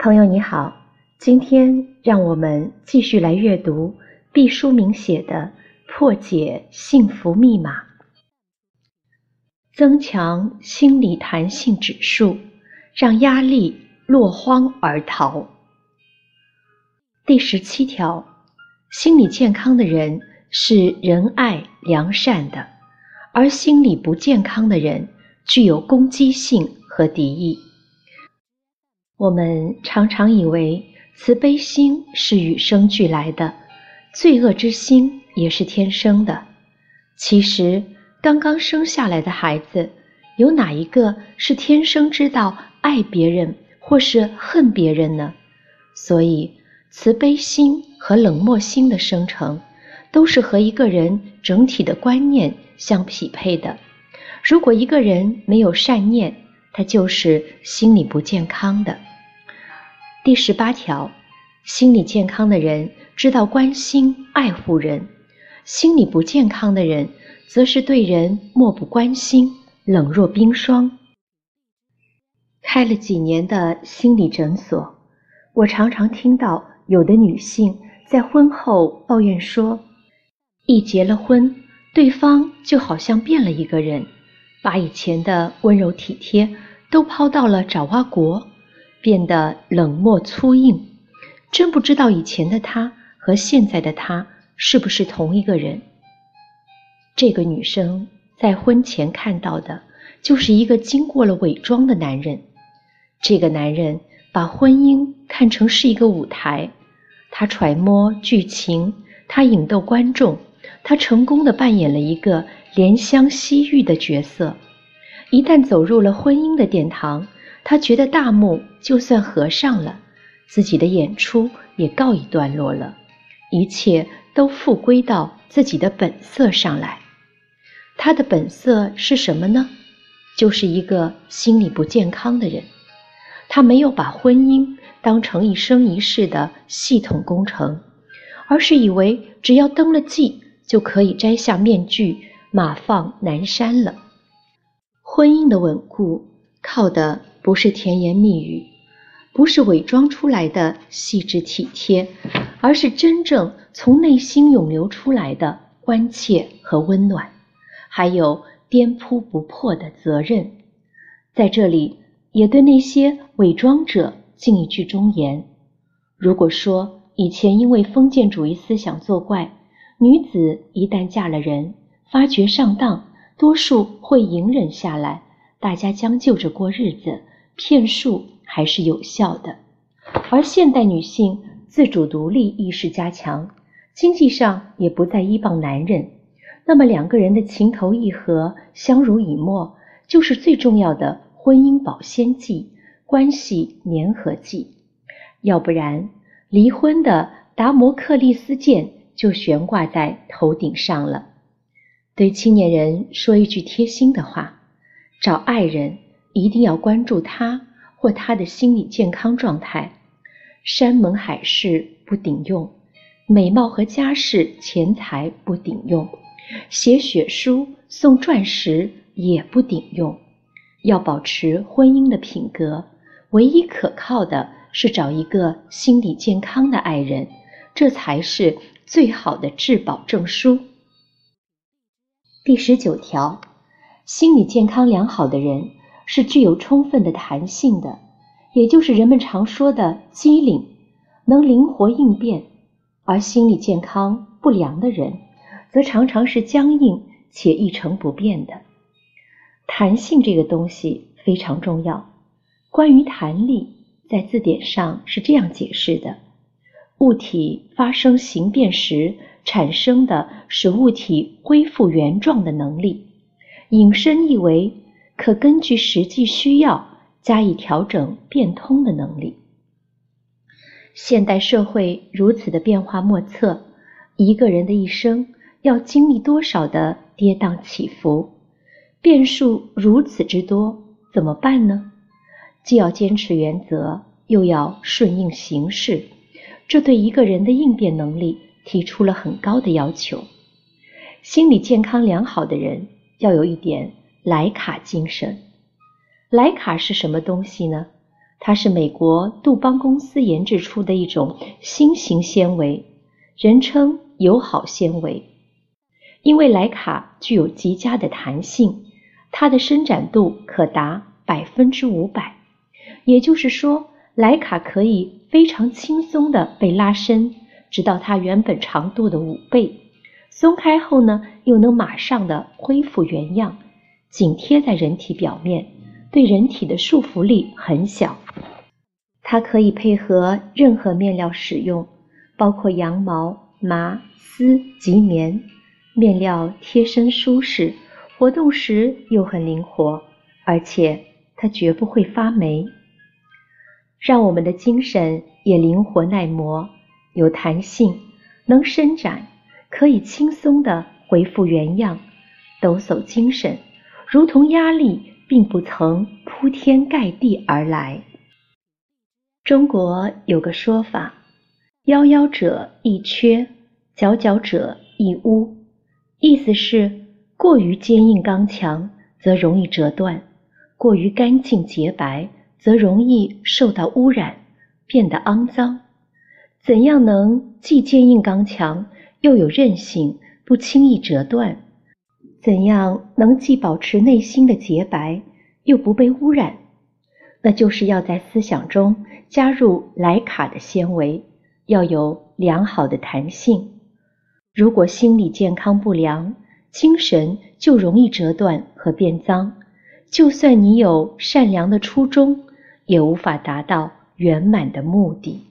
朋友你好，今天让我们继续来阅读毕淑敏写的《破解幸福密码》，增强心理弹性指数，让压力落荒而逃。第十七条，心理健康的人是仁爱良善的，而心理不健康的人具有攻击性和敌意。我们常常以为慈悲心是与生俱来的，罪恶之心也是天生的。其实，刚刚生下来的孩子，有哪一个是天生知道爱别人或是恨别人呢？所以，慈悲心和冷漠心的生成，都是和一个人整体的观念相匹配的。如果一个人没有善念，他就是心理不健康的。第十八条，心理健康的人知道关心爱护人，心理不健康的人则是对人漠不关心，冷若冰霜。开了几年的心理诊所，我常常听到有的女性在婚后抱怨说，一结了婚，对方就好像变了一个人，把以前的温柔体贴都抛到了爪哇国。变得冷漠粗硬，真不知道以前的他和现在的他是不是同一个人。这个女生在婚前看到的就是一个经过了伪装的男人。这个男人把婚姻看成是一个舞台，他揣摩剧情，他引逗观众，他成功的扮演了一个怜香惜玉的角色。一旦走入了婚姻的殿堂。他觉得大幕就算合上了，自己的演出也告一段落了，一切都复归到自己的本色上来。他的本色是什么呢？就是一个心理不健康的人。他没有把婚姻当成一生一世的系统工程，而是以为只要登了记，就可以摘下面具，马放南山了。婚姻的稳固靠的。不是甜言蜜语，不是伪装出来的细致体贴，而是真正从内心涌流出来的关切和温暖，还有颠扑不破的责任。在这里，也对那些伪装者敬一句忠言：如果说以前因为封建主义思想作怪，女子一旦嫁了人，发觉上当，多数会隐忍下来，大家将就着过日子。骗术还是有效的，而现代女性自主独立意识加强，经济上也不再依傍男人，那么两个人的情投意合、相濡以沫，就是最重要的婚姻保鲜剂、关系粘合剂。要不然，离婚的达摩克利斯剑就悬挂在头顶上了。对青年人说一句贴心的话：找爱人。一定要关注他或他的心理健康状态。山盟海誓不顶用，美貌和家世、钱财不顶用，写血书、送钻石也不顶用。要保持婚姻的品格，唯一可靠的是找一个心理健康的爱人，这才是最好的质保证书。第十九条，心理健康良好的人。是具有充分的弹性的，也就是人们常说的机灵，能灵活应变；而心理健康不良的人，则常常是僵硬且一成不变的。弹性这个东西非常重要。关于弹力，在字典上是这样解释的：物体发生形变时产生的使物体恢复原状的能力。引申意为。可根据实际需要加以调整变通的能力。现代社会如此的变化莫测，一个人的一生要经历多少的跌宕起伏，变数如此之多，怎么办呢？既要坚持原则，又要顺应形势，这对一个人的应变能力提出了很高的要求。心理健康良好的人要有一点。莱卡精神，莱卡是什么东西呢？它是美国杜邦公司研制出的一种新型纤维，人称友好纤维。因为莱卡具有极佳的弹性，它的伸展度可达百分之五百，也就是说，莱卡可以非常轻松地被拉伸，直到它原本长度的五倍。松开后呢，又能马上的恢复原样，紧贴在人体表面，对人体的束缚力很小。它可以配合任何面料使用，包括羊毛、麻、丝及棉。面料贴身舒适，活动时又很灵活，而且它绝不会发霉，让我们的精神也灵活耐磨、有弹性，能伸展。可以轻松地恢复原样，抖擞精神，如同压力并不曾铺天盖地而来。中国有个说法：“夭夭者易缺，佼佼者易污。”意思是，过于坚硬刚强则容易折断，过于干净洁白则容易受到污染，变得肮脏。怎样能既坚硬刚强？又有韧性，不轻易折断。怎样能既保持内心的洁白，又不被污染？那就是要在思想中加入莱卡的纤维，要有良好的弹性。如果心理健康不良，精神就容易折断和变脏。就算你有善良的初衷，也无法达到圆满的目的。